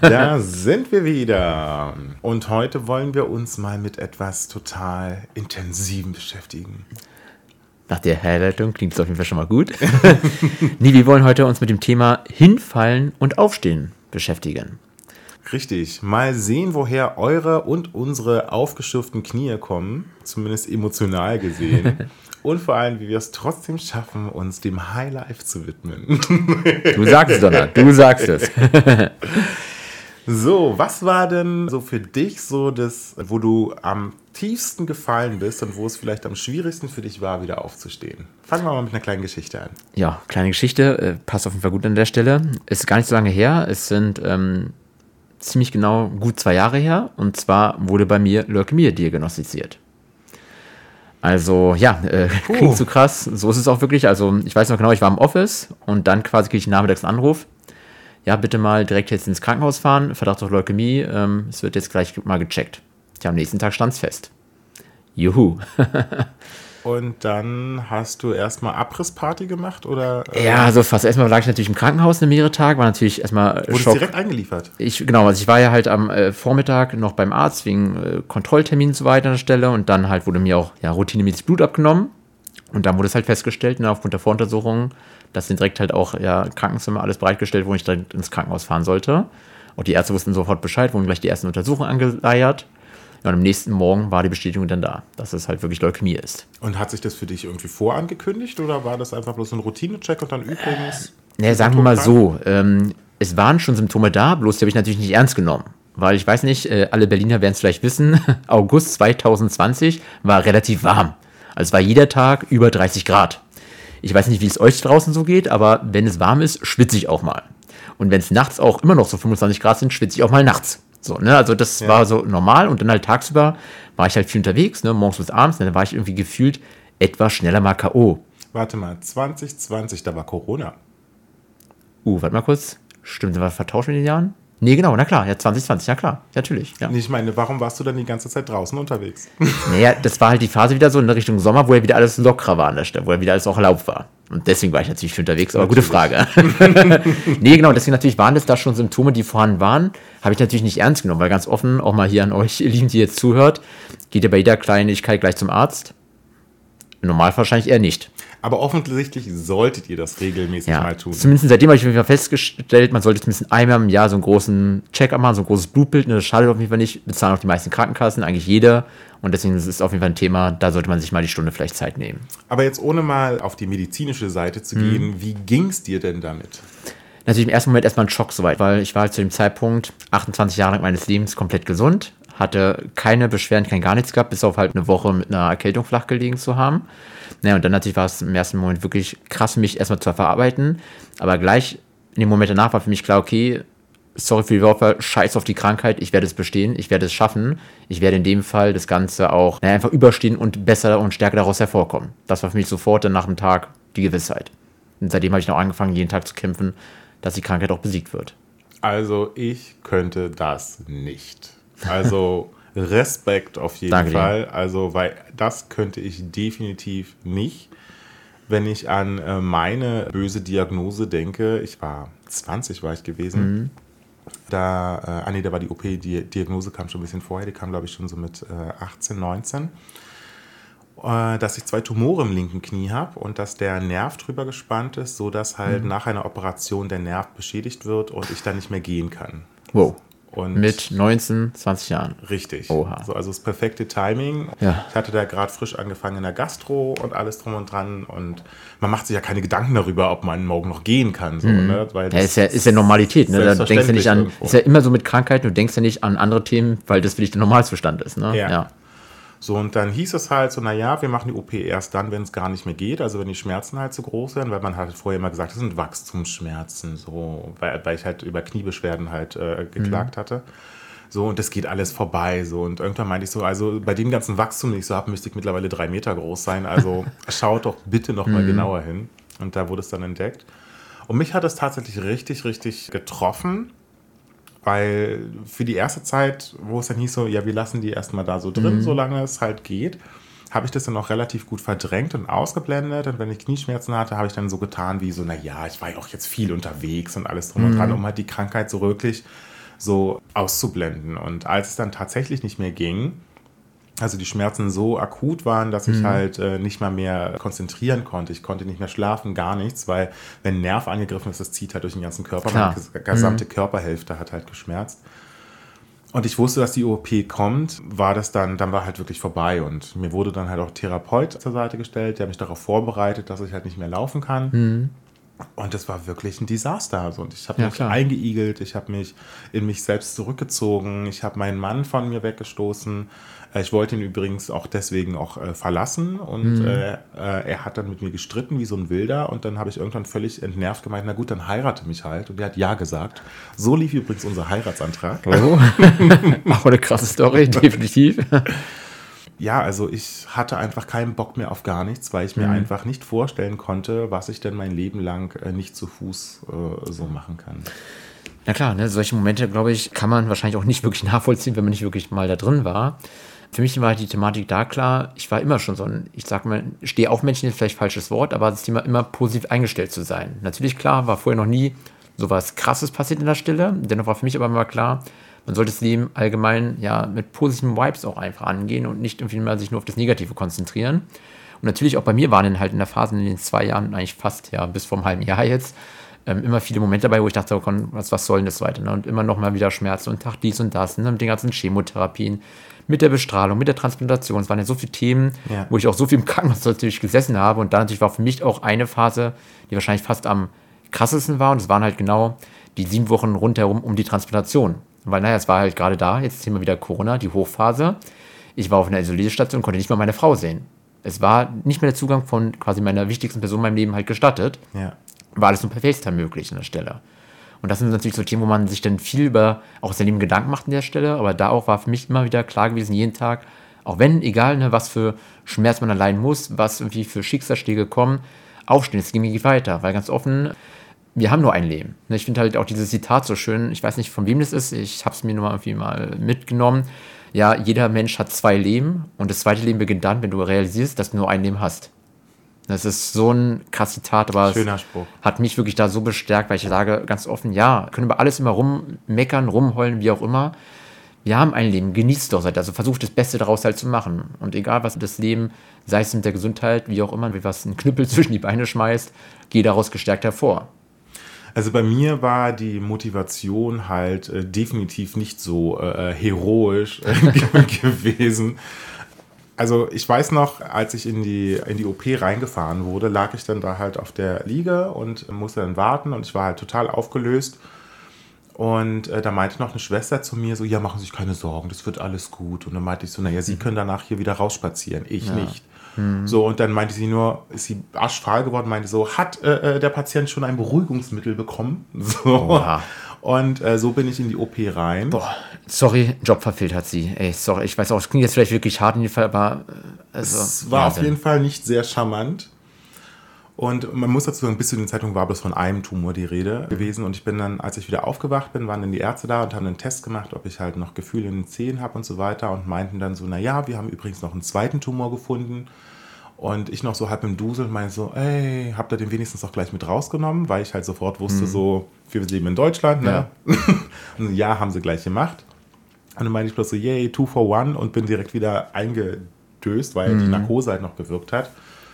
Da sind wir wieder. Und heute wollen wir uns mal mit etwas total Intensivem beschäftigen. Nach der Herleitung klingt es auf jeden Fall schon mal gut. nee, wir wollen heute uns mit dem Thema Hinfallen und Aufstehen beschäftigen. Richtig. Mal sehen, woher eure und unsere aufgeschürften Knie kommen, zumindest emotional gesehen. und vor allem, wie wir es trotzdem schaffen, uns dem Highlife zu widmen. Du sagst es, Donner, du sagst es. so, was war denn so für dich so das, wo du am tiefsten gefallen bist und wo es vielleicht am schwierigsten für dich war, wieder aufzustehen? Fangen wir mal mit einer kleinen Geschichte an. Ja, kleine Geschichte, äh, passt auf jeden Fall gut an der Stelle. Ist gar nicht so lange her. Es sind ähm, ziemlich genau gut zwei Jahre her. Und zwar wurde bei mir Leukämie diagnostiziert. Also ja, äh, klingt so krass. So ist es auch wirklich. Also ich weiß noch genau, ich war im Office und dann quasi kriege ich nachmittags einen Anruf. Ja, bitte mal direkt jetzt ins Krankenhaus fahren. Verdacht auf Leukämie. Ähm, es wird jetzt gleich mal gecheckt. Tja, am nächsten Tag stand es fest. Juhu. Und dann hast du erstmal Abrissparty gemacht oder? Äh ja, so fast. Erstmal lag ich natürlich im Krankenhaus eine mehrere Tage, war natürlich erstmal Wurde Schock. direkt eingeliefert? Ich, genau, also ich war ja halt am äh, Vormittag noch beim Arzt wegen äh, Kontrolltermin und so weiter an der Stelle und dann halt wurde mir auch ja, routinemäßig Blut abgenommen und dann wurde es halt festgestellt, ne, aufgrund der Voruntersuchungen, dass dann direkt halt auch ja, Krankenzimmer alles bereitgestellt, wo ich direkt ins Krankenhaus fahren sollte. Und die Ärzte wussten sofort Bescheid, wurden gleich die ersten Untersuchungen angeleiert. Ja, und am nächsten Morgen war die Bestätigung dann da, dass es halt wirklich Leukämie ist. Und hat sich das für dich irgendwie vorangekündigt oder war das einfach bloß ein Routinecheck und dann übrigens? Naja, sagen wir mal so, ähm, es waren schon Symptome da, bloß die habe ich natürlich nicht ernst genommen. Weil ich weiß nicht, äh, alle Berliner werden es vielleicht wissen, August 2020 war relativ warm. Also es war jeder Tag über 30 Grad. Ich weiß nicht, wie es euch draußen so geht, aber wenn es warm ist, schwitze ich auch mal. Und wenn es nachts auch immer noch so 25 Grad sind, schwitze ich auch mal nachts. So, ne? Also das ja. war so normal und dann halt tagsüber war ich halt viel unterwegs, ne? morgens bis abends, ne? dann war ich irgendwie gefühlt etwas schneller mal K.O. Warte mal, 2020, da war Corona. Uh, warte mal kurz. Stimmt, wir vertauscht in den Jahren? Nee, genau, na klar, ja, 2020, ja klar, natürlich. Ja. Ich meine, warum warst du dann die ganze Zeit draußen unterwegs? Naja, das war halt die Phase wieder so in Richtung Sommer, wo ja wieder alles lockerer war an der Stelle, wo ja wieder alles auch erlaubt war. Und deswegen war ich natürlich viel unterwegs, aber natürlich. gute Frage. nee, genau, deswegen natürlich waren das da schon Symptome, die vorhanden waren. Habe ich natürlich nicht ernst genommen, weil ganz offen, auch mal hier an euch, ihr Lieben, die jetzt zuhört, geht ihr bei jeder Kleinigkeit gleich zum Arzt? Im Normalfall wahrscheinlich eher nicht. Aber offensichtlich solltet ihr das regelmäßig ja, mal tun. Zumindest seitdem habe ich festgestellt, man sollte zumindest einmal im Jahr so einen großen Check-up machen, so ein großes Blutbild. Ne, das schadet auf jeden Fall nicht. Bezahlen auch die meisten Krankenkassen, eigentlich jeder. Und deswegen ist es auf jeden Fall ein Thema, da sollte man sich mal die Stunde vielleicht Zeit nehmen. Aber jetzt ohne mal auf die medizinische Seite zu gehen, mhm. wie ging es dir denn damit? Natürlich im ersten Moment erstmal ein Schock soweit, weil ich war halt zu dem Zeitpunkt 28 Jahre lang meines Lebens komplett gesund, hatte keine Beschwerden, kein gar nichts gehabt, bis auf halt eine Woche mit einer Erkältung flach gelegen zu haben. Naja, und dann natürlich war es im ersten Moment wirklich krass, mich erstmal zu verarbeiten. Aber gleich in dem Moment danach war für mich klar, okay, sorry für die Worte, scheiß auf die Krankheit, ich werde es bestehen, ich werde es schaffen. Ich werde in dem Fall das Ganze auch naja, einfach überstehen und besser und stärker daraus hervorkommen. Das war für mich sofort dann nach dem Tag die Gewissheit. Und seitdem habe ich noch angefangen, jeden Tag zu kämpfen, dass die Krankheit auch besiegt wird. Also ich könnte das nicht. Also Respekt auf jeden Danke Fall. Also, weil das könnte ich definitiv nicht. Wenn ich an äh, meine böse Diagnose denke, ich war 20 war ich gewesen. Mhm. Da, äh, ah nee, da war die OP, die Diagnose kam schon ein bisschen vorher, die kam glaube ich schon so mit äh, 18, 19 äh, dass ich zwei Tumore im linken Knie habe und dass der Nerv drüber gespannt ist, sodass halt mhm. nach einer Operation der Nerv beschädigt wird und ich dann nicht mehr gehen kann. Wow. Und Mit 19, 20 Jahren. Richtig. Oha. So, also das perfekte Timing. Ja. Ich hatte da gerade frisch angefangen in der Gastro und alles drum und dran. Und man macht sich ja keine Gedanken darüber, ob man morgen noch gehen kann. So, mhm. ne? Weil ja, ist, ja, ist ja Normalität. Ne? Da denkst du nicht an, ist ja immer so mit Krankheiten, du denkst ja nicht an andere Themen, weil das für dich der Normalzustand ist. Ne? Ja. ja. So, und dann hieß es halt so, naja, wir machen die OP erst dann, wenn es gar nicht mehr geht, also wenn die Schmerzen halt zu groß werden, weil man hat vorher immer gesagt, das sind Wachstumsschmerzen, so, weil, weil ich halt über Kniebeschwerden halt äh, geklagt mhm. hatte. So, und das geht alles vorbei. So, und irgendwann meinte ich so, also bei dem ganzen Wachstum, den ich so habe, müsste ich mittlerweile drei Meter groß sein. Also schaut doch bitte noch mal mhm. genauer hin. Und da wurde es dann entdeckt. Und mich hat es tatsächlich richtig, richtig getroffen, weil für die erste Zeit, wo es dann hieß so, ja, wir lassen die erstmal da so drin, mhm. solange es halt geht, habe ich das dann auch relativ gut verdrängt und ausgeblendet. Und wenn ich Knieschmerzen hatte, habe ich dann so getan wie so, naja, ich war ja auch jetzt viel unterwegs und alles drum mhm. und dran, um halt die Krankheit so wirklich so auszublenden. Und als es dann tatsächlich nicht mehr ging, also die Schmerzen so akut waren, dass ich mhm. halt äh, nicht mal mehr konzentrieren konnte. Ich konnte nicht mehr schlafen, gar nichts, weil wenn ein Nerv angegriffen ist, das zieht halt durch den ganzen Körper. Klar. Meine gesamte mhm. Körperhälfte hat halt geschmerzt. Und ich wusste, dass die OP kommt, war das dann, dann war halt wirklich vorbei. Und mir wurde dann halt auch Therapeut zur Seite gestellt, der mich darauf vorbereitet, dass ich halt nicht mehr laufen kann. Mhm. Und das war wirklich ein Desaster. Also, und ich habe ja, mich klar. eingeigelt, ich habe mich in mich selbst zurückgezogen, ich habe meinen Mann von mir weggestoßen. Äh, ich wollte ihn übrigens auch deswegen auch äh, verlassen und mhm. äh, äh, er hat dann mit mir gestritten wie so ein Wilder und dann habe ich irgendwann völlig entnervt gemeint, na gut, dann heirate mich halt. Und er hat ja gesagt. So lief übrigens unser Heiratsantrag. Oh. auch eine krasse Story, definitiv ja, also ich hatte einfach keinen Bock mehr auf gar nichts, weil ich mir mhm. einfach nicht vorstellen konnte, was ich denn mein Leben lang äh, nicht zu Fuß äh, so machen kann. Na klar, ne, solche Momente, glaube ich, kann man wahrscheinlich auch nicht wirklich nachvollziehen, wenn man nicht wirklich mal da drin war. Für mich war die Thematik da klar, ich war immer schon so ein, ich sag mal, stehe auf Menschen, ist vielleicht falsches Wort, aber das Thema immer positiv eingestellt zu sein. Natürlich klar, war vorher noch nie sowas krasses passiert in der Stille, dennoch war für mich aber immer klar, man sollte das Leben allgemein ja mit positiven Vibes auch einfach angehen und nicht irgendwie mal sich nur auf das Negative konzentrieren. Und natürlich auch bei mir waren dann halt in der Phase in den zwei Jahren, eigentlich fast ja bis vor einem halben Jahr jetzt, ähm, immer viele Momente dabei, wo ich dachte, oh, was, was soll denn das weiter? Ne? Und immer noch mal wieder Schmerzen und Tag dies und das, ne? mit den ganzen Chemotherapien, mit der Bestrahlung, mit der Transplantation. Es waren ja so viele Themen, ja. wo ich auch so viel im Krankenhaus natürlich gesessen habe. Und dann natürlich war für mich auch eine Phase, die wahrscheinlich fast am krassesten war. Und es waren halt genau die sieben Wochen rundherum um die Transplantation. Weil, naja, es war halt gerade da, jetzt sehen wir wieder Corona, die Hochphase. Ich war auf einer Isolierstation und konnte nicht mal meine Frau sehen. Es war nicht mehr der Zugang von quasi meiner wichtigsten Person in meinem Leben halt gestattet. Ja. War alles nur per FaceTime möglich an der Stelle. Und das sind natürlich so Themen, wo man sich dann viel über auch sein Leben Gedanken macht an der Stelle. Aber da auch war für mich immer wieder klar gewesen, jeden Tag, auch wenn, egal, ne, was für Schmerz man erleiden muss, was irgendwie für Schicksalsschläge kommen, aufstehen, es ging weiter. Weil ganz offen, wir haben nur ein Leben. Ne, ich finde halt auch dieses Zitat so schön. Ich weiß nicht, von wem das ist. Ich habe es mir nur mal irgendwie mal mitgenommen. Ja, jeder Mensch hat zwei Leben und das zweite Leben beginnt dann, wenn du realisierst, dass du nur ein Leben hast. Das ist so ein krasses Zitat, aber Schöner Spruch. hat mich wirklich da so bestärkt, weil ich sage ganz offen, ja, können wir alles immer rummeckern, rumheulen, wie auch immer. Wir haben ein Leben, genießt doch, also versucht das Beste daraus halt zu machen. Und egal was das Leben, sei es mit der Gesundheit, wie auch immer, wie was ein Knüppel zwischen die Beine schmeißt, geh daraus gestärkt hervor. Also bei mir war die Motivation halt äh, definitiv nicht so äh, äh heroisch gewesen. Also ich weiß noch, als ich in die, in die OP reingefahren wurde, lag ich dann da halt auf der Liege und musste dann warten und ich war halt total aufgelöst. Und äh, da meinte noch eine Schwester zu mir so, ja, machen Sie sich keine Sorgen, das wird alles gut. Und dann meinte ich so, naja, Sie mhm. können danach hier wieder rausspazieren, ich ja. nicht. Mhm. So, und dann meinte sie nur, ist sie arschfahl geworden, meinte so, hat äh, äh der Patient schon ein Beruhigungsmittel bekommen? So. Und äh, so bin ich in die OP rein. Boah, sorry, Job verfehlt hat sie. Ey, sorry, ich weiß auch, es klingt jetzt vielleicht wirklich hart in dem Fall, aber. Äh, also, es war Wahnsinn. auf jeden Fall nicht sehr charmant. Und man muss dazu sagen, bis zu dem Zeitpunkt war bloß von einem Tumor die Rede gewesen. Und ich bin dann, als ich wieder aufgewacht bin, waren dann die Ärzte da und haben einen Test gemacht, ob ich halt noch Gefühle in den Zehen habe und so weiter. Und meinten dann so, naja, wir haben übrigens noch einen zweiten Tumor gefunden. Und ich noch so halb im Dusel meine so, ey, habt ihr den wenigstens auch gleich mit rausgenommen? Weil ich halt sofort wusste, mhm. so, wir leben in Deutschland, ne? Ja. und ja, haben sie gleich gemacht. Und dann meinte ich bloß so, yay, two for one und bin direkt wieder eingedöst, weil mhm. die Narkose halt noch gewirkt hat.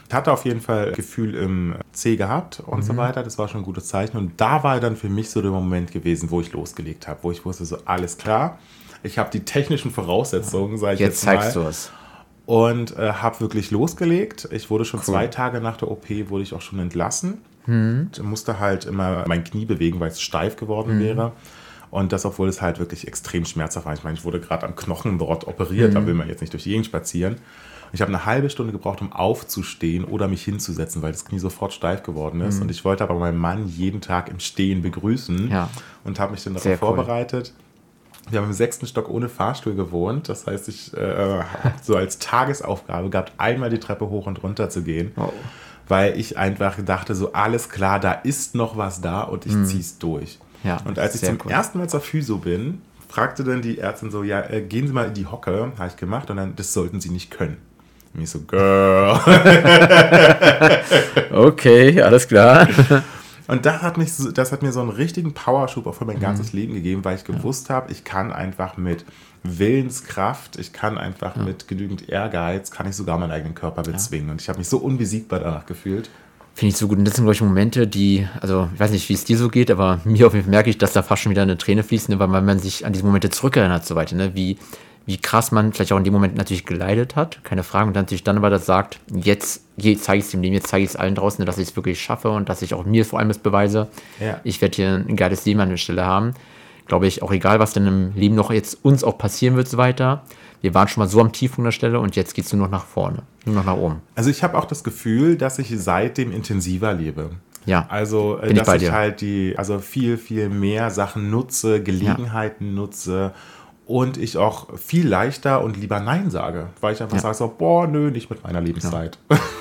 Ich hatte auf jeden Fall Gefühl im C gehabt und mhm. so weiter. Das war schon ein gutes Zeichen. Und da war dann für mich so der Moment gewesen, wo ich losgelegt habe, wo ich wusste, so alles klar. Ich habe die technischen Voraussetzungen, sage ich jetzt, jetzt zeigst du es. Und äh, habe wirklich losgelegt. Ich wurde schon cool. zwei Tage nach der OP, wurde ich auch schon entlassen. Mhm. Ich musste halt immer mein Knie bewegen, weil es steif geworden mhm. wäre. Und das, obwohl es halt wirklich extrem schmerzhaft war. Ich meine, ich wurde gerade am Knochenbrott operiert, da will man jetzt nicht durch die Gegend spazieren. Ich habe eine halbe Stunde gebraucht, um aufzustehen oder mich hinzusetzen, weil das Knie sofort steif geworden ist. Und ich wollte aber meinen Mann jeden Tag im Stehen begrüßen Ja. und habe mich dann darauf cool. vorbereitet. Wir haben im sechsten Stock ohne Fahrstuhl gewohnt. Das heißt, ich äh, so als Tagesaufgabe gehabt, einmal die Treppe hoch und runter zu gehen. Wow. Weil ich einfach dachte, so alles klar, da ist noch was da und ich zieh's durch. Mhm. Ja, und als ich zum cool. ersten Mal zur Physio bin, fragte dann die Ärztin so, ja, äh, gehen Sie mal in die Hocke, habe ich gemacht, und dann, das sollten Sie nicht können. Ich so, Girl. Okay, alles klar. Und das hat, mich, das hat mir so einen richtigen Powerschub auch für Mhm. mein ganzes Leben gegeben, weil ich gewusst habe, ich kann einfach mit Willenskraft, ich kann einfach mit genügend Ehrgeiz, kann ich sogar meinen eigenen Körper bezwingen. Und ich habe mich so unbesiegbar danach gefühlt. Finde ich so gut. Und das sind, glaube ich, Momente, die, also ich weiß nicht, wie es dir so geht, aber mir auf jeden Fall merke ich, dass da fast schon wieder eine Träne fließt, ne, weil man, man sich an diese Momente zurückerinnert, so weiter, ne? wie, wie krass man vielleicht auch in dem Moment natürlich geleidet hat, keine Frage, und dann natürlich dann aber das sagt, jetzt zeige ich es dem Leben, jetzt zeige ich es allen draußen, dass ich es wirklich schaffe und dass ich auch mir vor allem das beweise, Ja. ich werde hier ein geiles Leben an der Stelle haben. Glaube ich, auch egal, was denn im Leben noch jetzt uns auch passieren wird, so weiter. Wir waren schon mal so am Tiefpunkt der Stelle und jetzt geht es nur noch nach vorne, nur noch nach oben. Also ich habe auch das Gefühl, dass ich seitdem intensiver lebe. Ja. Also, äh, ich dass ich, dir. halt die, also viel, viel mehr Sachen nutze, Gelegenheiten nutze und ich auch viel leichter und lieber Nein sage, weil ich einfach Ja. sage so, boah, nö, nicht mit meiner Lebenszeit.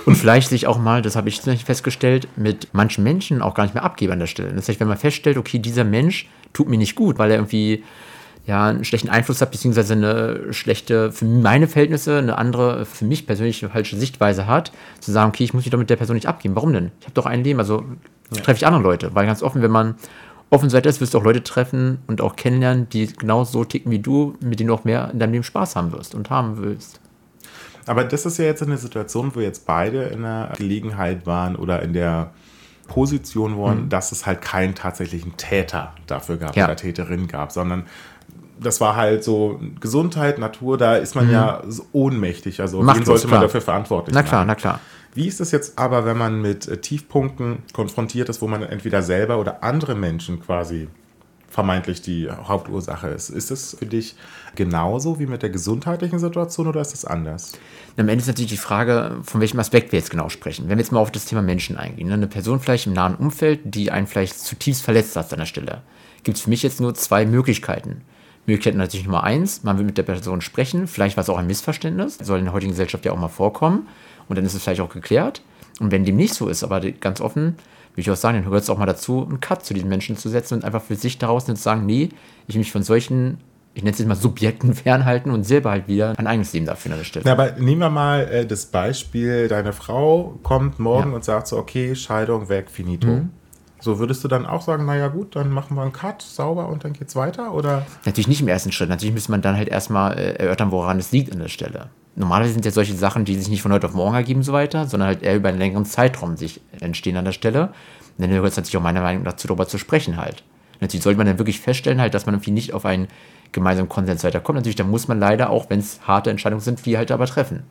Und vielleicht sich auch mal, das habe ich festgestellt, mit manchen Menschen auch gar nicht mehr abgeben an der Stelle. Das heißt, wenn man feststellt, okay, dieser Mensch tut mir nicht gut, weil er irgendwie ja, einen schlechten Einfluss hat, beziehungsweise eine schlechte, für meine Verhältnisse, eine andere, für mich persönlich eine falsche Sichtweise hat, zu sagen, okay, ich muss mich doch mit der Person nicht abgeben. Warum denn? Ich habe doch ein Leben, also treffe ich andere Leute. Weil ganz offen, wenn man offen ist, wirst du auch Leute treffen und auch kennenlernen, die genau so ticken wie du, mit denen du auch mehr in deinem Leben Spaß haben wirst und haben willst. Aber das ist ja jetzt eine Situation, wo jetzt beide in der Gelegenheit waren oder in der Position waren, dass es halt keinen tatsächlichen Täter dafür gab Ja. oder Täterin gab, sondern das war halt so Gesundheit, Natur, da ist man ja so ohnmächtig. Also wen Machtlos, sollte man klar. dafür verantwortlich Na klar, machen? na klar. Wie ist es jetzt aber, wenn man mit äh, Tiefpunkten konfrontiert ist, wo man entweder selber oder andere Menschen quasi vermeintlich die Hauptursache ist? Ist es für dich genauso wie mit der gesundheitlichen Situation oder ist es anders? Am Ende ist natürlich die Frage, von welchem Aspekt wir jetzt genau sprechen. Wenn wir jetzt mal auf das Thema Menschen eingehen, ne? eine Person vielleicht im nahen Umfeld, die einen vielleicht zutiefst verletzt hat an der Stelle, gibt es für mich jetzt nur zwei Möglichkeiten. Möglichkeit natürlich Nummer eins, man will mit der Person sprechen, vielleicht war es auch ein Missverständnis, soll in der heutigen Gesellschaft ja auch mal vorkommen und dann ist es vielleicht auch geklärt. Und wenn dem nicht so ist, aber ganz offen, würde ich auch sagen, dann gehört es auch mal dazu, einen Cut zu diesen Menschen zu setzen und einfach für sich daraus zu sagen, nee, ich will mich von solchen, ich nenne es jetzt mal Subjekten fernhalten und selber halt wieder ein eigenes Leben dafür Stelle. Ja, aber nehmen wir mal äh, das Beispiel, deine Frau kommt morgen Ja. und sagt so, okay, Scheidung weg, finito. So würdest du dann auch sagen, naja gut, dann machen wir einen Cut, sauber und dann geht's weiter? Oder? Natürlich nicht im ersten Schritt. Natürlich müsste man dann halt erstmal äh, erörtern, woran es liegt an der Stelle. Normalerweise sind ja solche Sachen, die sich nicht von heute auf morgen ergeben so weiter, sondern halt eher über einen längeren Zeitraum sich entstehen an der Stelle. Und dann gehört es natürlich auch meiner Meinung nach dazu, darüber zu sprechen halt. Natürlich sollte man dann wirklich feststellen halt, dass man irgendwie nicht auf einen gemeinsamen Konsens weiterkommt. Natürlich, da muss man leider auch, wenn es harte Entscheidungen sind, die halt aber treffen.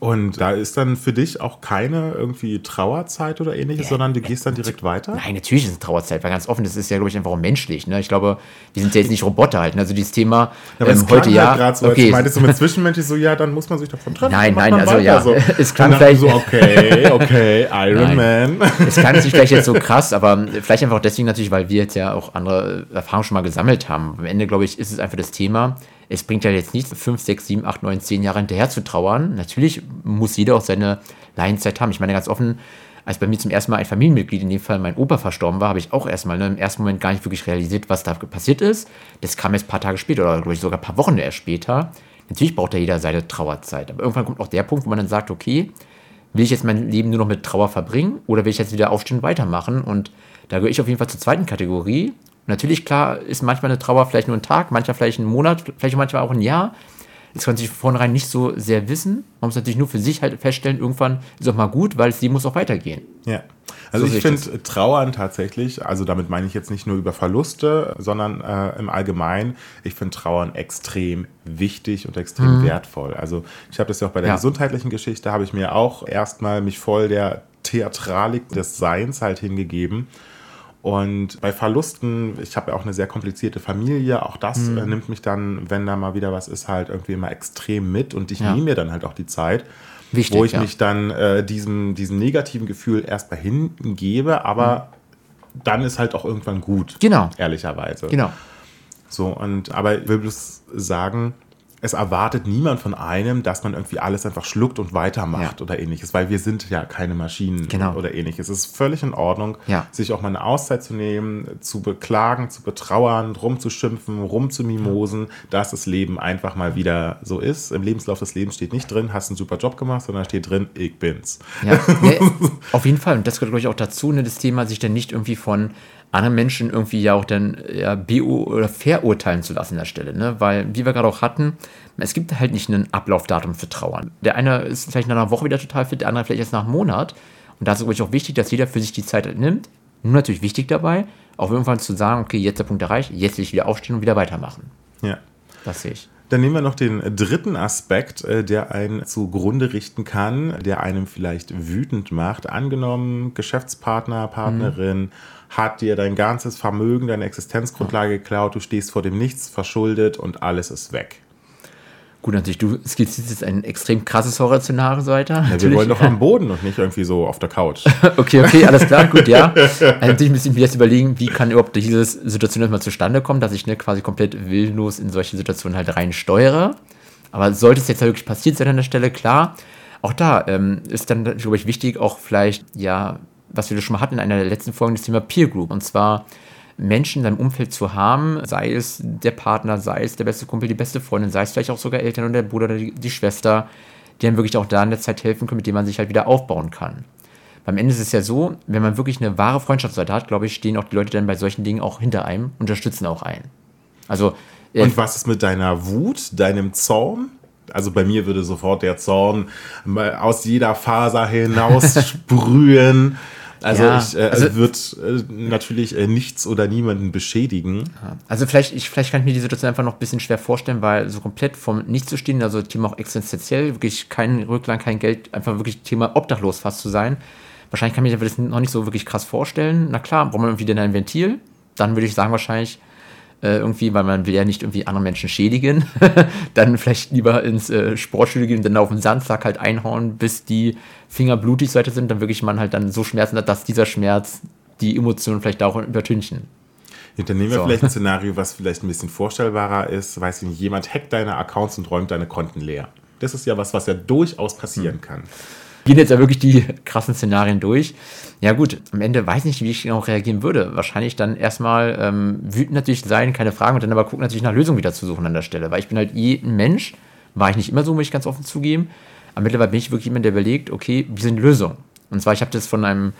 Und da ist dann für dich auch keine irgendwie Trauerzeit oder ähnliches, sondern du gehst dann direkt weiter? Nein, natürlich ist es Trauerzeit, weil ganz offen, das ist ja, glaube ich, einfach auch menschlich. Ne? Ich glaube, wir sind ja jetzt nicht Roboter halt. Ne? Also dieses Thema Aber es ähm, heute halt ja. gerade so, okay, meintest du mit Zwischenmenschlich so, ja, dann muss man sich davon treffen. Nein, nein, man also ja, So. es klang vielleicht- so, okay, okay, Iron Man. Es klang jetzt nicht gleich jetzt so krass, aber vielleicht einfach deswegen natürlich, weil wir jetzt ja auch andere Erfahrungen schon mal gesammelt haben. Am Ende, glaube ich, ist es einfach das Thema. Es bringt ja jetzt nichts, 5, 6, 7, 8, 9, 10 Jahre hinterher zu trauern. Natürlich muss jeder auch seine Leidenszeit haben. Ich meine ganz offen, als bei mir zum ersten Mal ein Familienmitglied, in dem Fall mein Opa verstorben war, habe ich auch erstmal ne, im ersten Moment gar nicht wirklich realisiert, was da passiert ist. Das kam jetzt ein paar Tage später oder glaube ich sogar ein paar Wochen erst später. Natürlich braucht ja jeder seine Trauerzeit. Aber irgendwann kommt auch der Punkt, wo man dann sagt, okay, will ich jetzt mein Leben nur noch mit Trauer verbringen oder will ich jetzt wieder aufstehen und weitermachen? Und da gehöre ich auf jeden Fall zur zweiten Kategorie. Natürlich, klar, ist manchmal eine Trauer vielleicht nur ein Tag, manchmal vielleicht ein Monat, vielleicht manchmal auch ein Jahr. Das kann sich von vornherein nicht so sehr wissen. Man muss natürlich nur für sich halt feststellen, irgendwann ist auch mal gut, weil Leben muss auch weitergehen. Ja. Also So ich finde Trauern tatsächlich, also damit meine ich jetzt nicht nur über Verluste, sondern äh, im Allgemeinen, ich finde Trauern extrem wichtig und extrem wertvoll. Also ich habe das ja auch bei der Ja. gesundheitlichen Geschichte, habe ich mir auch erstmal mich voll der Theatralik des Seins halt hingegeben. Und bei Verlusten, ich habe ja auch eine sehr komplizierte Familie, auch das Mhm. äh, nimmt mich dann, wenn da mal wieder was ist, halt irgendwie immer extrem mit und ich Ja. nehme mir dann halt auch die Zeit, Wichtig, wo ich ja. mich dann äh, diesem, diesem negativen Gefühl erstmal hingebe, aber dann ist halt auch irgendwann gut. Mhm. Genau. Ehrlicherweise. Genau. So, und aber ich will bloß sagen, es erwartet niemand von einem, dass man irgendwie alles einfach schluckt und weitermacht Ja. oder ähnliches, weil wir sind ja keine Maschinen Genau. oder ähnliches. Es ist völlig in Ordnung, Ja. sich auch mal eine Auszeit zu nehmen, zu beklagen, zu betrauern, rumzuschimpfen, rumzumimosen, dass das Leben einfach mal wieder so ist. Im Lebenslauf des Lebens steht nicht drin, hast einen super Job gemacht, sondern steht drin, ich bin's. Ja, auf jeden Fall. Und das gehört, glaube ich, auch dazu, ne, das Thema, sich dann nicht irgendwie von anderen Menschen irgendwie ja auch dann ja, BO oder verurteilen zu lassen an der Stelle. Ne? Weil, wie wir gerade auch hatten, es gibt halt nicht ein Ablaufdatum für Trauern. Der eine ist vielleicht nach einer Woche wieder total fit, der andere vielleicht erst nach einem Monat. Und da ist es, glaube ich, auch wichtig, dass jeder für sich die Zeit nimmt. Nur natürlich wichtig dabei, auch irgendwann zu sagen, okay, jetzt der Punkt erreicht, jetzt will ich wieder aufstehen und wieder weitermachen. Ja. Das sehe ich. Dann nehmen wir noch den dritten Aspekt, äh, der einen zugrunde richten kann, der einem vielleicht wütend macht. Angenommen, Geschäftspartner, Partnerin hat dir dein ganzes Vermögen, deine Existenzgrundlage geklaut, du stehst vor dem Nichts verschuldet und alles ist weg. Gut, natürlich, du skizzierst jetzt ein extrem krasses Horrorszenario so weiter. Ja, wir wollen doch am Boden und nicht irgendwie so auf der Couch. Okay, okay, alles klar, gut, ja. Also natürlich müssen wir jetzt überlegen, wie kann überhaupt diese Situation erstmal zustande kommen, dass ich ne, quasi komplett willlos in solche Situationen halt rein steuere. Aber sollte es jetzt halt wirklich passiert sein an der Stelle, klar. Auch da ähm, ist dann, glaube ich, wichtig, auch vielleicht, ja, was wir schon mal hatten in einer der letzten Folgen, das Thema Peer Group. Und zwar Menschen in deinem Umfeld zu haben, sei es der Partner, sei es der beste Kumpel, die beste Freundin, sei es vielleicht auch sogar Eltern oder der Bruder oder die, die Schwester, die einem wirklich auch da in der Zeit helfen können, mit denen man sich halt wieder aufbauen kann. Beim Ende ist es ja so, wenn man wirklich eine wahre Freundschaftsseite hat, glaube ich, stehen auch die Leute dann bei solchen Dingen auch hinter einem, unterstützen auch einen. Also, äh, Und was ist mit deiner Wut, deinem Zorn? Also bei mir würde sofort der Zorn mal aus jeder Faser hinaus sprühen. Also Ja, ich äh, also- wird äh, natürlich äh, nichts oder niemanden beschädigen. Also vielleicht, ich, vielleicht kann ich mir die Situation einfach noch ein bisschen schwer vorstellen, weil so komplett vom Nichts zu stehen, also Thema auch existenziell, wirklich kein Rücklang, kein Geld, einfach wirklich Thema obdachlos fast zu sein. Wahrscheinlich kann ich mir das noch nicht so wirklich krass vorstellen. Na klar, braucht man irgendwie dann ein Ventil. Dann würde ich sagen wahrscheinlich äh, irgendwie, weil man will ja nicht irgendwie andere Menschen schädigen, dann vielleicht lieber ins äh, Sportstudio gehen und dann auf den Sandsack halt einhauen, bis die Finger blutig so weiter sind, dann wirklich man halt dann so Schmerzen hat, dass dieser Schmerz die Emotionen vielleicht auch übertünchen. Und dann nehmen wir So. vielleicht ein Szenario, was vielleicht ein bisschen vorstellbarer ist. Weiß ich nicht, jemand hackt deine Accounts und räumt deine Konten leer. Das ist ja was, was ja durchaus passieren Hm. kann. Gehen jetzt ja wirklich die krassen Szenarien durch. Ja gut, am Ende weiß ich nicht, wie ich genau reagieren würde. Wahrscheinlich dann erstmal ähm, wütend natürlich sein, keine Fragen, und dann aber gucken natürlich nach Lösungen wieder zu suchen an der Stelle. Weil ich bin halt eh ein Mensch, war ich nicht immer so, muss ich ganz offen zugeben. Aber mittlerweile bin ich wirklich jemand, der überlegt, okay, wie sind Lösungen? Und zwar, ich habe das von einem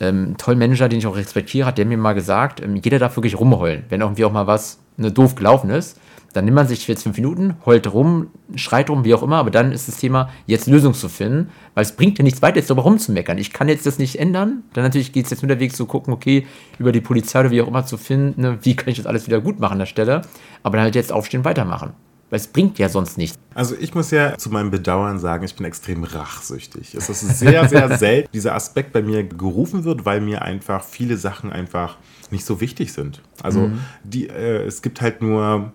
ähm, tollen Manager, den ich auch respektiere, hat der mir mal gesagt, ähm, jeder darf wirklich rumheulen. Wenn irgendwie auch mal was doof gelaufen ist, dann nimmt man sich jetzt fünf Minuten, heult rum, schreit rum, wie auch immer, aber dann ist das Thema, jetzt Lösung zu finden, weil es bringt ja nichts weiter, jetzt darüber rumzumeckern. Ich kann jetzt das nicht ändern. Dann natürlich geht es jetzt nur der Weg zu gucken, okay, über die Polizei oder wie auch immer zu finden, ne, wie kann ich das alles wieder gut machen an der Stelle, aber dann halt jetzt aufstehen, weitermachen. Weil es bringt ja sonst nichts. Also ich muss ja zu meinem Bedauern sagen, ich bin extrem rachsüchtig. Es ist sehr, sehr selten, dieser Aspekt bei mir gerufen wird, weil mir einfach viele Sachen einfach nicht so wichtig sind. Also die, äh, es gibt halt nur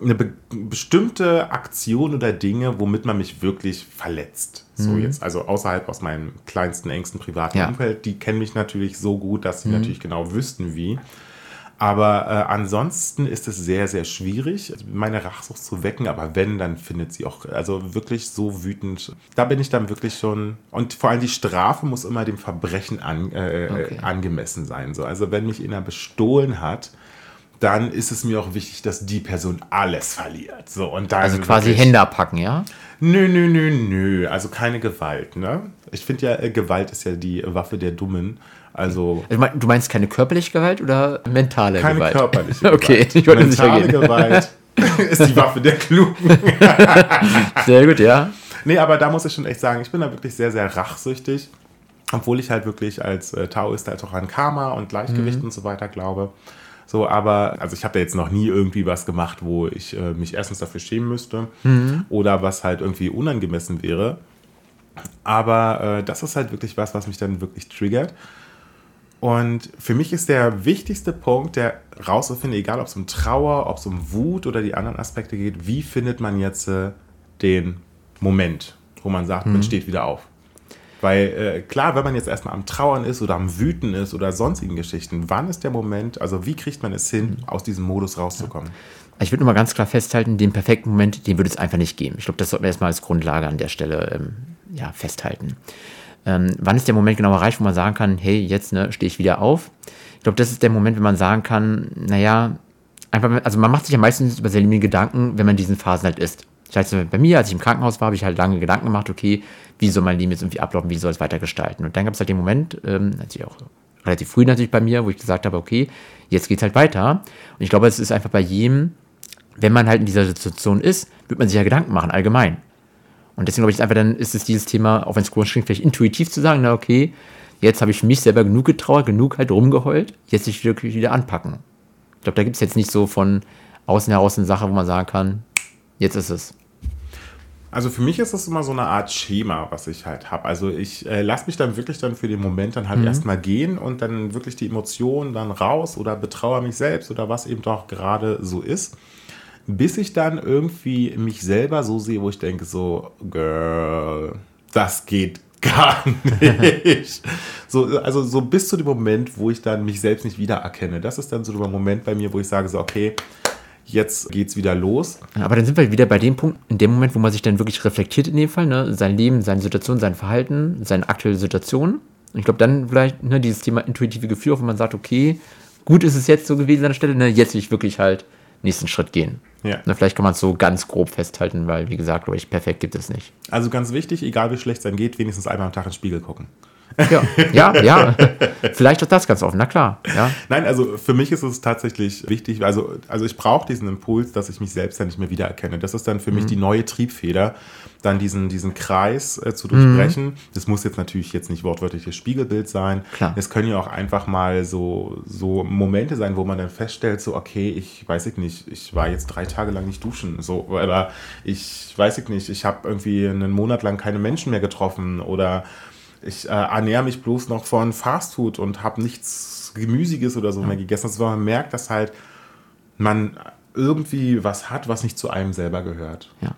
eine be bestimmte Aktion oder Dinge, womit man mich wirklich verletzt. So jetzt, also außerhalb aus meinem kleinsten, engsten privaten Ja. Umfeld, die kennen mich natürlich so gut, dass sie natürlich genau wüssten, wie. Aber äh, ansonsten ist es sehr, sehr schwierig, meine Rachsucht zu wecken. Aber wenn, dann findet sie auch, also wirklich so wütend. Da bin ich dann wirklich schon. Und vor allem die Strafe muss immer dem Verbrechen an, äh, Okay. angemessen sein. So. Also wenn mich einer bestohlen hat, dann ist es mir auch wichtig, dass die Person alles verliert. So, und dann Also quasi wirklich- Hände abpacken, ja? Nö, nö, nö, nö. Also keine Gewalt, ne? Ich finde ja, äh, Gewalt ist ja die Waffe der Dummen. Also Du meinst keine körperliche Gewalt oder mentale keine Gewalt? körperliche Gewalt. Okay, ich wollte sicher Mentale gehen. Gewalt ist die Waffe der Klugen. Sehr gut, ja. Nee, aber da muss ich schon echt sagen, ich bin da wirklich sehr, sehr rachsüchtig. Obwohl ich halt wirklich als äh, Taoist halt auch an Karma und Gleichgewicht Mhm. und so weiter glaube. So, aber, also ich habe da jetzt noch nie irgendwie was gemacht, wo ich äh, mich erstens dafür schämen müsste Mhm. oder was halt irgendwie unangemessen wäre. Aber äh, das ist halt wirklich was, was mich dann wirklich triggert. Und für mich ist der wichtigste Punkt, der rauszufinden, egal ob es um Trauer, ob es um Wut oder die anderen Aspekte geht, wie findet man jetzt äh, den Moment, wo man sagt, man steht wieder auf. Weil äh, klar, wenn man jetzt erstmal am Trauern ist oder am Wüten ist oder sonstigen Geschichten, wann ist der Moment, also wie kriegt man es hin, aus diesem Modus rauszukommen? Ich würde nur mal ganz klar festhalten, den perfekten Moment, den würde es einfach nicht geben. Ich glaube, das sollten wir erstmal als Grundlage an der Stelle ähm, ja, festhalten. Ähm, wann ist der Moment genau erreicht, wo man sagen kann, hey, jetzt ne, stehe ich wieder auf? Ich glaube, das ist der Moment, wenn man sagen kann, naja, einfach, also man macht sich ja meistens über seine Gedanken, wenn man in diesen Phasen halt ist. Ich weiß, bei mir, als ich im Krankenhaus war, habe ich halt lange Gedanken gemacht, okay, wie soll mein Leben jetzt irgendwie ablaufen, wie soll es weiter gestalten? Und dann gab es halt den Moment, ähm, natürlich auch relativ früh natürlich bei mir, wo ich gesagt habe, okay, jetzt geht es halt weiter. Und ich glaube, es ist einfach bei jedem, wenn man halt in dieser Situation ist, wird man sich ja Gedanken machen, allgemein. Und deswegen glaube ich, einfach dann ist es dieses Thema, auch wenn es groß klingt, vielleicht intuitiv zu sagen, na okay, jetzt habe ich mich selber genug getrauert, genug halt rumgeheult, jetzt sich wirklich wieder anpacken. Ich glaube, da gibt es jetzt nicht so von außen heraus eine Sache, wo man sagen kann, jetzt ist es. Also für mich ist das immer so eine Art Schema, was ich halt habe. Also ich äh, lasse mich dann wirklich dann für den Moment dann halt mhm. erstmal gehen und dann wirklich die Emotionen dann raus oder betraue mich selbst oder was eben doch gerade so ist. Bis ich dann irgendwie mich selber so sehe, wo ich denke so, Girl, das geht gar nicht. so, also so bis zu dem Moment, wo ich dann mich selbst nicht wiedererkenne. Das ist dann so der Moment bei mir, wo ich sage so, okay, jetzt geht's wieder los. Aber dann sind wir wieder bei dem Punkt, in dem Moment, wo man sich dann wirklich reflektiert in dem Fall, ne? sein Leben, seine Situation, sein Verhalten, seine aktuelle Situation. Und ich glaube, dann vielleicht ne, dieses Thema intuitive Gefühl, wo man sagt, okay, gut ist es jetzt so gewesen an der Stelle, ne? jetzt will ich wirklich halt nächsten Schritt gehen. Ja. Ne, vielleicht kann man es so ganz grob festhalten, weil, wie gesagt, glaube ich, perfekt gibt es nicht. Also ganz wichtig, egal wie schlecht es einem geht, wenigstens einmal am Tag ins Spiegel gucken. Ja, ja, ja. Vielleicht ist das ganz offen, na klar. Ja. Nein, also für mich ist es tatsächlich wichtig, also, also ich brauche diesen Impuls, dass ich mich selbst dann nicht mehr wiedererkenne. Das ist dann für mhm. mich die neue Triebfeder, dann diesen, diesen Kreis äh, zu durchbrechen. Mhm. Das muss jetzt natürlich jetzt nicht wortwörtlich das Spiegelbild sein. Klar. Es können ja auch einfach mal so, so Momente sein, wo man dann feststellt, so, okay, ich weiß ich nicht, ich war jetzt drei Tage lang nicht duschen, so, oder ich weiß ich nicht, ich habe irgendwie einen Monat lang keine Menschen mehr getroffen oder ich äh, ernähre mich bloß noch von Fastfood und habe nichts Gemüsiges oder so ja. mehr gegessen. Also man merkt, dass halt man irgendwie was hat, was nicht zu einem selber gehört. Ja.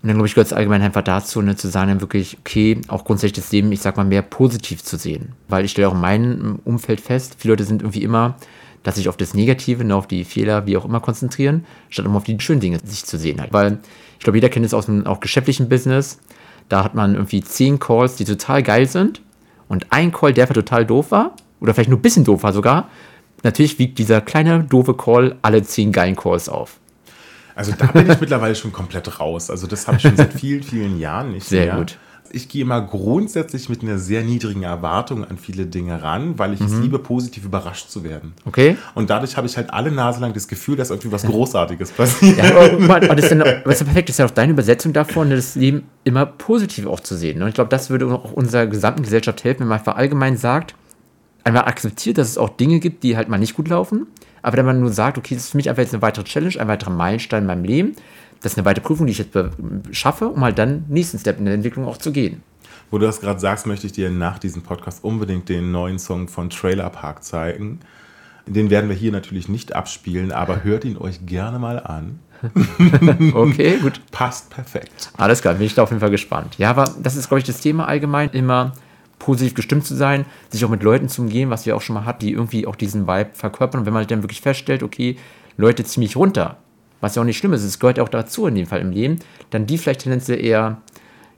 Und dann glaube ich, gehört es allgemein einfach dazu, ne, zu sagen, dann wirklich, okay, auch grundsätzlich das Leben, ich sag mal, mehr positiv zu sehen. Weil ich stelle auch in meinem Umfeld fest, viele Leute sind irgendwie immer, dass sich auf das Negative, ne, auf die Fehler, wie auch immer konzentrieren, statt immer auf die schönen Dinge sich zu sehen halt. Weil ich glaube, jeder kennt es aus dem auch geschäftlichen Business. Da hat man irgendwie zehn Calls, die total geil sind und ein Call, der total doof war oder vielleicht nur ein bisschen doof war sogar. Natürlich wiegt dieser kleine doofe Call alle zehn geilen Calls auf. Also da bin ich mittlerweile schon komplett raus. Also das habe ich schon seit vielen, vielen Jahren nicht Sehr mehr. gut ich gehe immer grundsätzlich mit einer sehr niedrigen Erwartung an viele Dinge ran, weil ich mhm. es liebe, positiv überrascht zu werden. Okay. Und dadurch habe ich halt alle Nase lang das Gefühl, dass irgendwie was Großartiges passiert. Ja, aber, das ist, dann, was ist perfekt, das ist ja auch deine Übersetzung davon, das Leben immer positiv auch zu sehen. Und ich glaube, das würde auch unserer gesamten Gesellschaft helfen, wenn man einfach allgemein sagt, einfach akzeptiert, dass es auch Dinge gibt, die halt mal nicht gut laufen. Aber wenn man nur sagt, okay, das ist für mich einfach jetzt eine weitere Challenge, ein weiterer Meilenstein in meinem Leben, das ist eine weitere Prüfung, die ich jetzt schaffe, um halt dann nächsten Step in der Entwicklung auch zu gehen. Wo du das gerade sagst, möchte ich dir nach diesem Podcast unbedingt den neuen Song von Trailer Park zeigen. Den werden wir hier natürlich nicht abspielen, aber hört ihn euch gerne mal an. okay, gut. Passt perfekt. Alles klar, bin ich da auf jeden Fall gespannt. Ja, aber das ist, glaube ich, das Thema allgemein, immer positiv gestimmt zu sein, sich auch mit Leuten zu umgehen, was wir auch schon mal hatten, die irgendwie auch diesen Vibe verkörpern. Und wenn man dann wirklich feststellt, okay, Leute ziehen mich runter, was ja auch nicht schlimm ist, es gehört ja auch dazu in dem Fall im Leben, dann die vielleicht tendenziell eher,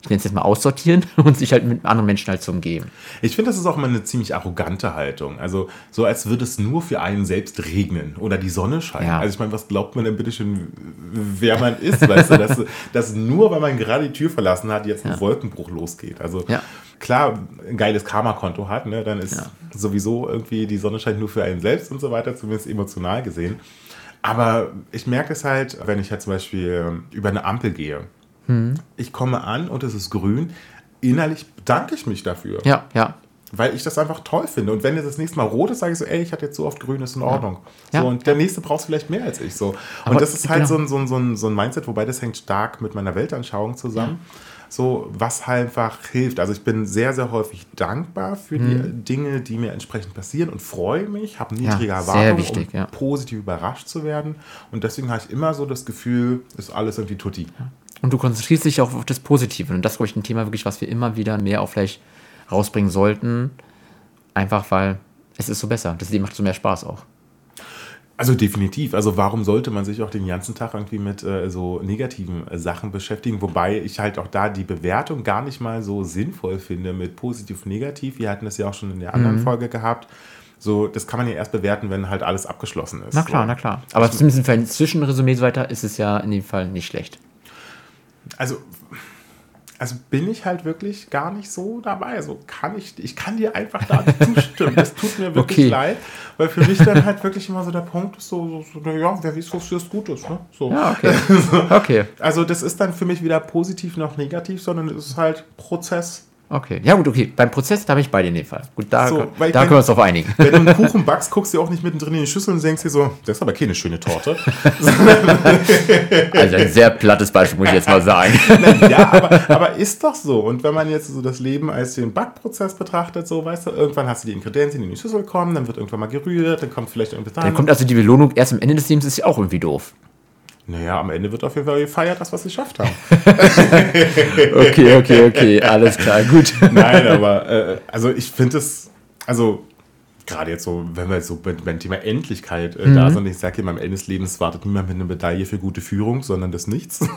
ich nenne es jetzt mal aussortieren und sich halt mit anderen Menschen halt zu umgeben. Ich finde, das ist auch immer eine ziemlich arrogante Haltung. Also so, als würde es nur für einen selbst regnen oder die Sonne scheinen. Ja. Also ich meine, was glaubt man denn bitte schön, wer man ist, weißt du, dass, dass nur, weil man gerade die Tür verlassen hat, jetzt ein ja. Wolkenbruch losgeht. Also ja. klar, ein geiles Karma-Konto hat, ne, dann ist sowieso irgendwie die Sonne scheint nur für einen selbst und so weiter, zumindest emotional gesehen. Aber ich merke es halt, wenn ich halt zum Beispiel über eine Ampel gehe. Hm. Ich komme an und es ist grün. Innerlich bedanke ich mich dafür. Ja, ja. Weil ich das einfach toll finde. Und wenn jetzt das nächste Mal rot ist, sage ich so, ey, ich hatte jetzt so oft grün, ist in Ordnung. Ja. So, und der nächste braucht vielleicht mehr als ich. So. Und das ist halt genau. so, ein, so, ein, so ein Mindset, wobei das hängt stark mit meiner Weltanschauung zusammen. Ja so was halt einfach hilft. Also ich bin sehr, sehr häufig dankbar für die Mhm. Dinge, die mir entsprechend passieren und freue mich, habe niedrige sehr Erwartungen, wichtig, um ja. positiv überrascht zu werden. Und deswegen habe ich immer so das Gefühl, ist alles irgendwie tutti. Und du konzentrierst dich auch auf das Positive. Und das ist, glaube ich, ein Thema wirklich, was wir immer wieder mehr auch vielleicht rausbringen sollten. Einfach weil es ist so besser. Das Leben macht so mehr Spaß auch. Also definitiv. Also warum sollte man sich auch den ganzen Tag irgendwie mit äh, so negativen äh, Sachen beschäftigen? Wobei ich halt auch da die Bewertung gar nicht mal so sinnvoll finde mit positiv, negativ. Wir hatten das ja auch schon in der anderen Mhm. Folge gehabt. So, das kann man ja erst bewerten, wenn halt alles abgeschlossen ist. Na klar, so. na klar. Aber zumindest für ein Zwischenresümee so weiter ist es ja in dem Fall nicht schlecht. Also, also bin ich halt wirklich gar nicht so dabei. Also kann ich, ich kann dir einfach da nicht zustimmen. Das tut mir wirklich Okay. leid, weil für mich dann halt wirklich immer so der Punkt ist so, so, so ja, wer weiß, wofür es gut ist. Ne? So. Ja, okay. Okay, Also das ist dann für mich weder positiv noch negativ, sondern es ist halt Prozess. Okay. Ja gut, okay. Beim Prozess, da bin ich bei dir in dem Fall. Gut, da, So, da können wir uns drauf einigen. Wenn du einen Kuchen backst, guckst du auch nicht mittendrin in die Schüssel und denkst dir so, das ist aber keine schöne Torte. Also ein sehr plattes Beispiel, muss ich jetzt mal sagen. ja, aber, aber ist doch so. Und wenn man jetzt so das Leben als den Backprozess betrachtet, so, weißt du, irgendwann hast du die Ingredienzien, die in die Schüssel kommen, dann wird irgendwann mal gerührt, dann kommt vielleicht irgendwas Dann rein. kommt also die Belohnung erst am Ende des Lebens, ist ja auch irgendwie doof. Naja, am Ende wird auf jeden Fall gefeiert, das, was sie geschafft haben. Okay, okay, okay. Alles klar, gut. Nein, aber äh, also ich finde es, also gerade jetzt so, wenn wir jetzt so beim, Thema Endlichkeit äh, da sind, ich sage immer, am Ende des Lebens wartet niemand mit einer Medaille für gute Führung, sondern das Nichts.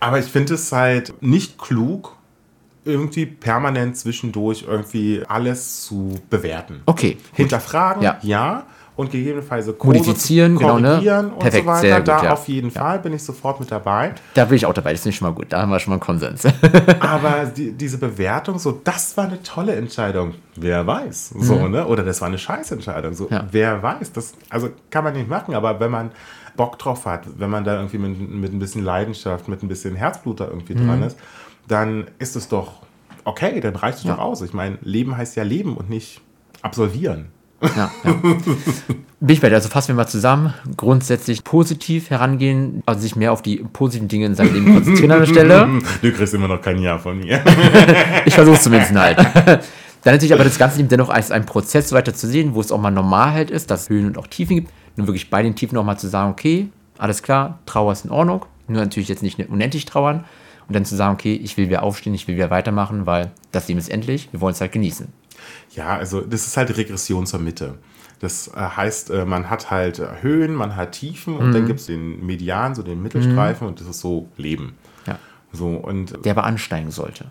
aber ich finde es halt nicht klug, irgendwie permanent zwischendurch irgendwie alles zu bewerten. Okay. Hinterfragen, Ja. ja. Und gegebenenfalls Kurse Modifizieren, genau, ne? korrigieren und Perfekt, so weiter. sehr gut, da ja. auf jeden Fall bin ich sofort mit dabei. Da bin ich auch dabei. Das finde ich schon mal gut. Da haben wir schon mal einen Konsens. Aber die, diese Bewertung, so, das war eine tolle Entscheidung. Wer weiß. So, ne? Oder das war eine Scheißentscheidung. So, Mhm. Ja. wer weiß. Das, also kann man nicht machen, aber wenn man Bock drauf hat, wenn man da irgendwie mit, mit ein bisschen Leidenschaft, mit ein bisschen Herzblut da irgendwie Mhm. dran ist, dann ist es doch okay, dann reicht es Ja. doch aus. Ich meine, Leben heißt ja leben und nicht absolvieren. Ja, ja. Bin ich bei dir. Also fassen wir mal zusammen. Grundsätzlich positiv herangehen, also sich mehr auf die positiven Dinge in seinem Leben konzentrieren an der Stelle. Du kriegst immer noch kein Ja von mir. Ich versuche es zumindest halt. Dann natürlich aber das Ganze eben dennoch als einen Prozess weiter zu sehen, wo es auch mal normal halt ist, dass es Höhen und auch Tiefen gibt. Nur wirklich bei den Tiefen auch mal zu sagen, okay, alles klar, Trauer ist in Ordnung. Nur natürlich jetzt nicht unendlich trauern. Und dann zu sagen, okay, ich will wieder aufstehen, ich will wieder weitermachen, weil das Leben ist endlich, wir wollen es halt genießen. Ja, also das ist halt Regression zur Mitte. Das äh, heißt, äh, man hat halt äh, Höhen, man hat Tiefen und Mhm. dann gibt es den Median, so den Mittelstreifen und das ist so Leben. Ja. So, und Der aber ansteigen sollte.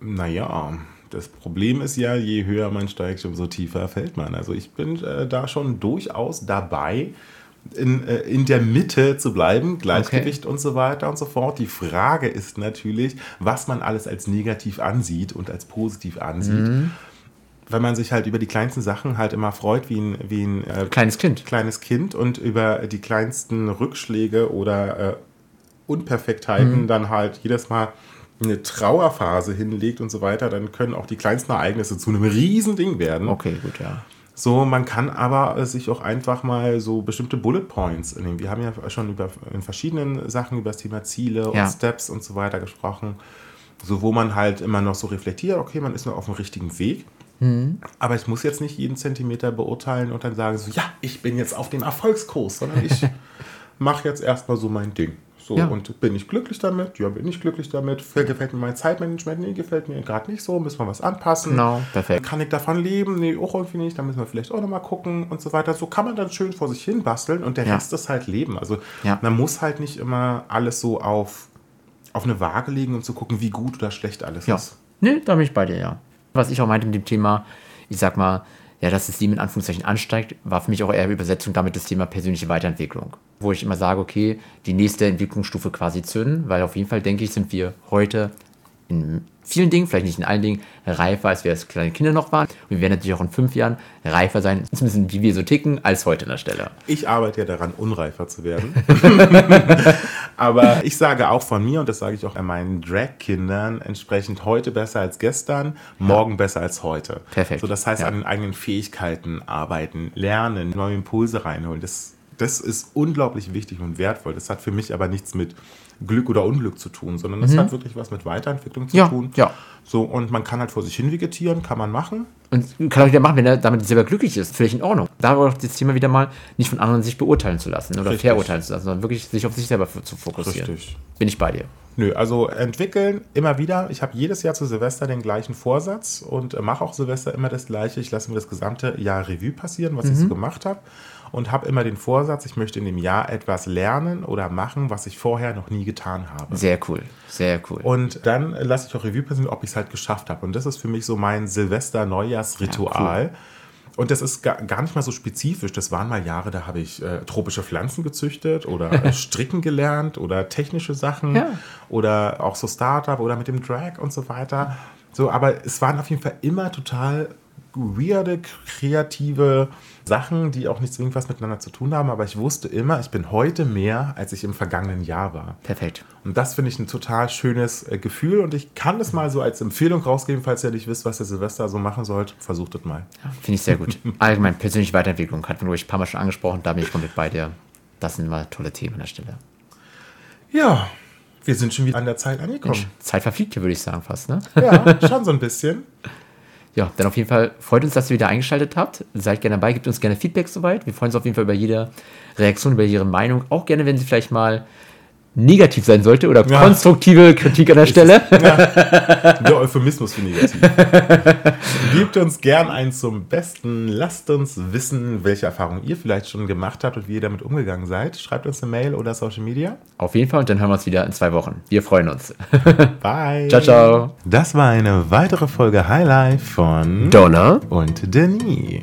naja, das Problem ist ja, je höher man steigt, umso tiefer fällt man. Also ich bin äh, da schon durchaus dabei, in, äh, in der Mitte zu bleiben, Gleichgewicht und so weiter und so fort. Die Frage ist natürlich, was man alles als negativ ansieht und als positiv ansieht. Wenn man sich halt über die kleinsten Sachen halt immer freut, wie ein, wie ein äh, Kleines Kind. kleines Kind und über die kleinsten Rückschläge oder äh, Unperfektheiten dann halt jedes Mal eine Trauerphase hinlegt und so weiter, dann können auch die kleinsten Ereignisse zu einem Riesending werden. Okay, gut, ja. So, man kann aber äh, sich auch einfach mal so bestimmte Bullet Points nehmen. Wir haben ja schon über in verschiedenen Sachen über das Thema Ziele Ja. und Steps und so weiter gesprochen. So, wo man halt immer noch so reflektiert, okay, man ist noch auf dem richtigen Weg. Aber ich muss jetzt nicht jeden Zentimeter beurteilen und dann sagen, so, ja, ich bin jetzt auf dem Erfolgskurs, sondern ich mache jetzt erstmal so mein Ding. So, Ja. und bin ich glücklich damit? Ja, bin ich glücklich damit? Gefällt mir mein Zeitmanagement? Nee, gefällt mir gerade nicht so. Müssen wir was anpassen? Genau, perfekt. Kann ich davon leben? Nee, auch irgendwie nicht. Da müssen wir vielleicht auch nochmal gucken und so weiter. So kann man dann schön vor sich hin basteln und der Ja. Rest ist halt Leben. Also Ja. man muss halt nicht immer alles so auf, auf eine Waage legen, um zu gucken, wie gut oder schlecht alles Ja. ist. Nee, da bin ich bei dir, ja. Was ich auch meinte mit dem Thema, ich sag mal, ja, dass das Leben in Anführungszeichen ansteigt, war für mich auch eher Übersetzung damit das Thema persönliche Weiterentwicklung. Wo ich immer sage, okay, die nächste Entwicklungsstufe quasi zünden, weil auf jeden Fall, denke ich, sind wir heute in vielen Dingen, vielleicht nicht in allen Dingen, reifer, als wir als kleine Kinder noch waren. Und wir werden natürlich auch in fünf Jahren reifer sein, zumindest wie wir so ticken, als heute an der Stelle. Ich arbeite ja daran, unreifer zu werden. Aber ich sage auch von mir, und das sage ich auch an meinen Drag-Kindern, entsprechend heute besser als gestern, morgen besser als heute. Perfekt. So, das heißt, Ja. an den eigenen Fähigkeiten arbeiten, lernen, neue Impulse reinholen. Das das ist unglaublich wichtig und wertvoll. Das hat für mich aber nichts mit Glück oder Unglück zu tun, sondern das hat wirklich was mit Weiterentwicklung zu Mhm. Ja, tun. ja. So, und man kann halt vor sich hin vegetieren, kann man machen. Und kann auch wieder machen, wenn er damit selber glücklich ist. Völlig in Ordnung. Da aber auch das Thema wieder mal nicht von anderen sich beurteilen zu lassen oder Richtig. verurteilen zu lassen, sondern wirklich sich auf sich selber zu fokussieren. Richtig. Bin ich bei dir. Nö, also entwickeln immer wieder. Ich habe jedes Jahr zu Silvester den gleichen Vorsatz und mache auch Silvester immer das gleiche. Ich lasse mir das gesamte Jahr Revue passieren, was ich so gemacht habe. Und habe immer den Vorsatz, ich möchte in dem Jahr etwas lernen oder machen, was ich vorher noch nie getan habe. Sehr cool. Sehr cool. Und dann lasse ich auch Revue passieren, ob ich es halt geschafft habe. Und das ist für mich so mein Silvester-Neujahrsritual. Und das ist gar, gar nicht mal so spezifisch. Das waren mal Jahre, da habe ich äh, tropische Pflanzen gezüchtet oder äh, stricken gelernt oder technische Sachen Ja. oder auch so Startup oder mit dem Drag und so weiter. So, aber es waren auf jeden Fall immer total weirde, kreative Sachen, die auch nicht zwingend was miteinander zu tun haben. Aber ich wusste immer, ich bin heute mehr, als ich im vergangenen Jahr war. Perfekt. Und das finde ich ein total schönes äh, Gefühl und ich kann das mal so als Empfehlung rausgeben, falls ihr nicht wisst, was ihr Silvester so machen sollt. Versucht es mal. Finde ich sehr gut. Allgemein persönliche Weiterentwicklung hat man ruhig ein paar Mal schon angesprochen, da bin ich komplett bei dir. Das sind mal tolle Themen an der Stelle. Ja, wir sind schon wieder an der Zeit angekommen. Mensch, Zeit verfliegt hier, würde ich sagen, fast, ne? Ja, schon so ein bisschen. Ja, dann auf jeden Fall freut uns, dass ihr wieder eingeschaltet habt. Seid gerne dabei, gebt uns gerne Feedback soweit. Wir freuen uns auf jeden Fall über jede Reaktion, über ihre Meinung. Auch gerne, wenn sie vielleicht mal negativ sein sollte oder Ja. konstruktive Kritik an der Stelle. Der Euphemismus für negativ. Gebt uns gern einen zum Besten. Lasst uns wissen, welche Erfahrungen ihr vielleicht schon gemacht habt und wie ihr damit umgegangen seid. Schreibt uns eine Mail oder Social Media. Auf jeden Fall und dann hören wir uns wieder in zwei Wochen. Wir freuen uns. Bye. Ciao, ciao. Das war eine weitere Folge Highlife von Donna. und Denis.